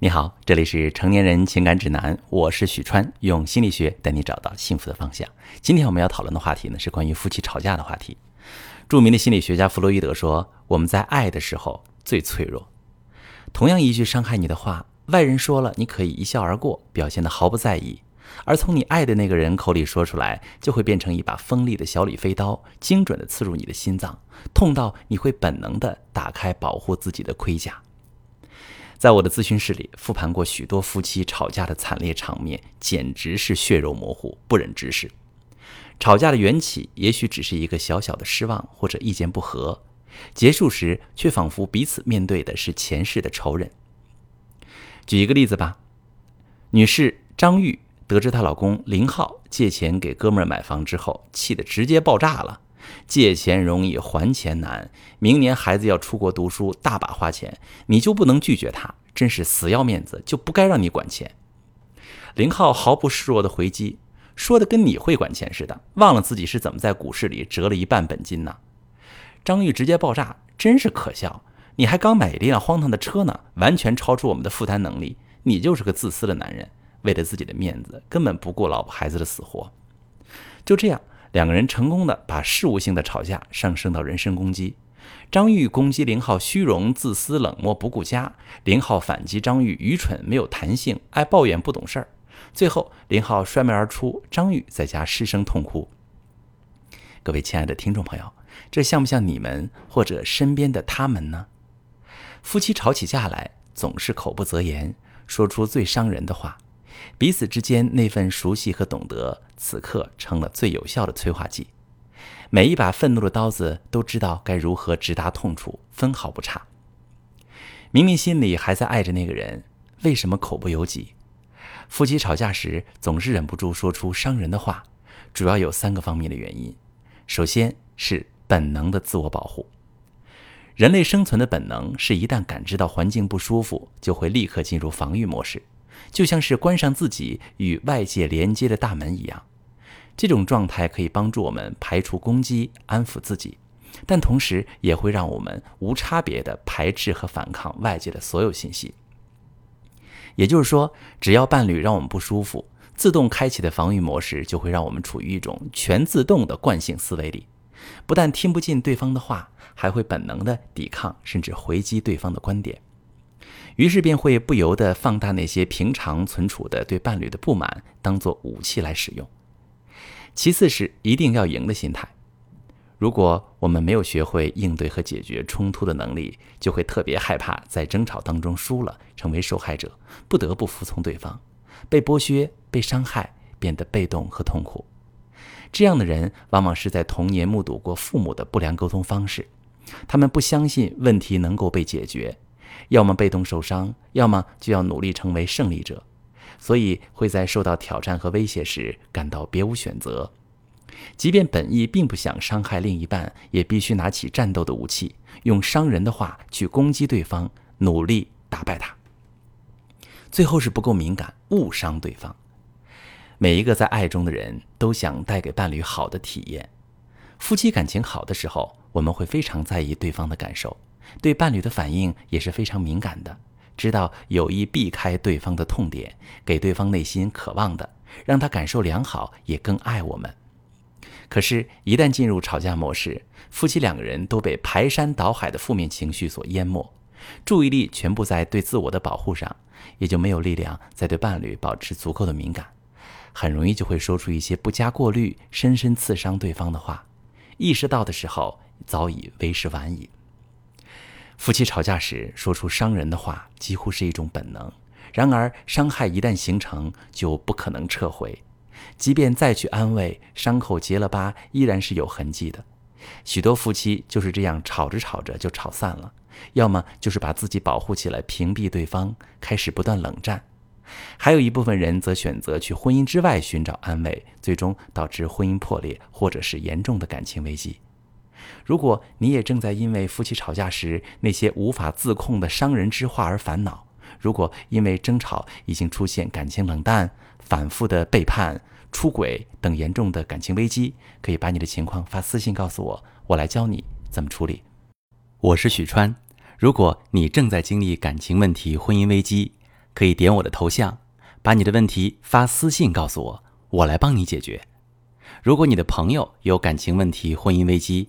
你好，这里是成年人情感指南，我是许川，用心理学带你找到幸福的方向。今天我们要讨论的话题呢，是关于夫妻吵架的话题。著名的心理学家弗洛伊德说：“我们在爱的时候最脆弱。同样一句伤害你的话，外人说了，你可以一笑而过，表现得毫不在意；而从你爱的那个人口里说出来，就会变成一把锋利的小李飞刀，精准地刺入你的心脏，痛到你会本能地打开保护自己的盔甲。”在我的咨询室里，复盘过许多夫妻吵架的惨烈场面，简直是血肉模糊，不忍直视。吵架的缘起也许只是一个小小的失望或者意见不合，结束时却仿佛彼此面对的是前世的仇人。举一个例子吧，女士张玉得知她老公林浩借钱给哥们儿买房之后，气得直接爆炸了。借钱容易还钱难，明年孩子要出国读书，大把花钱，你就不能拒绝他？真是死要面子，就不该让你管钱。林浩毫不示弱的回击，说的跟你会管钱似的，忘了自己是怎么在股市里折了一半本金呢？张玉直接爆炸，真是可笑！你还刚买一辆荒唐的车呢，完全超出我们的负担能力。你就是个自私的男人，为了自己的面子，根本不顾老婆孩子的死活。就这样。两个人成功的把事务性的吵架上升到人身攻击。张玉攻击林浩虚荣、自私、冷漠、不顾家；林浩反击张玉愚蠢、没有弹性、爱抱怨、不懂事儿。最后，林浩摔门而出，张玉在家失声痛哭。各位亲爱的听众朋友，这像不像你们或者身边的他们呢？夫妻吵起架来，总是口不择言，说出最伤人的话。彼此之间那份熟悉和懂得，此刻成了最有效的催化剂。每一把愤怒的刀子都知道该如何直达痛处，分毫不差。明明心里还在爱着那个人，为什么口不由己？夫妻吵架时总是忍不住说出伤人的话，主要有三个方面的原因。首先是本能的自我保护。人类生存的本能是一旦感知到环境不舒服，就会立刻进入防御模式。就像是关上自己与外界连接的大门一样，这种状态可以帮助我们排除攻击、安抚自己，但同时也会让我们无差别的排斥和反抗外界的所有信息。也就是说，只要伴侣让我们不舒服，自动开启的防御模式就会让我们处于一种全自动的惯性思维里，不但听不进对方的话，还会本能的抵抗甚至回击对方的观点。于是便会不由得放大那些平常存储的对伴侣的不满，当做武器来使用。其次是一定要赢的心态。如果我们没有学会应对和解决冲突的能力，就会特别害怕在争吵当中输了，成为受害者，不得不服从对方，被剥削、被伤害，变得被动和痛苦。这样的人往往是在童年目睹过父母的不良沟通方式，他们不相信问题能够被解决。要么被动受伤，要么就要努力成为胜利者，所以会在受到挑战和威胁时感到别无选择。即便本意并不想伤害另一半，也必须拿起战斗的武器，用伤人的话去攻击对方，努力打败他。最后是不够敏感，误伤对方。每一个在爱中的人都想带给伴侣好的体验。夫妻感情好的时候，我们会非常在意对方的感受。对伴侣的反应也是非常敏感的，知道有意避开对方的痛点，给对方内心渴望的，让他感受良好，也更爱我们。可是，一旦进入吵架模式，夫妻两个人都被排山倒海的负面情绪所淹没，注意力全部在对自我的保护上，也就没有力量再对伴侣保持足够的敏感，很容易就会说出一些不加过滤、深深刺伤对方的话。意识到的时候，早已为时晚矣。夫妻吵架时说出伤人的话，几乎是一种本能。然而，伤害一旦形成，就不可能撤回。即便再去安慰，伤口结了疤，依然是有痕迹的。许多夫妻就是这样吵着吵着就吵散了，要么就是把自己保护起来，屏蔽对方，开始不断冷战。还有一部分人则选择去婚姻之外寻找安慰，最终导致婚姻破裂，或者是严重的感情危机。如果你也正在因为夫妻吵架时那些无法自控的伤人之话而烦恼，如果因为争吵已经出现感情冷淡、反复的背叛、出轨等严重的感情危机，可以把你的情况发私信告诉我，我来教你怎么处理。我是许川，如果你正在经历感情问题、婚姻危机，可以点我的头像，把你的问题发私信告诉我，我来帮你解决。如果你的朋友有感情问题、婚姻危机，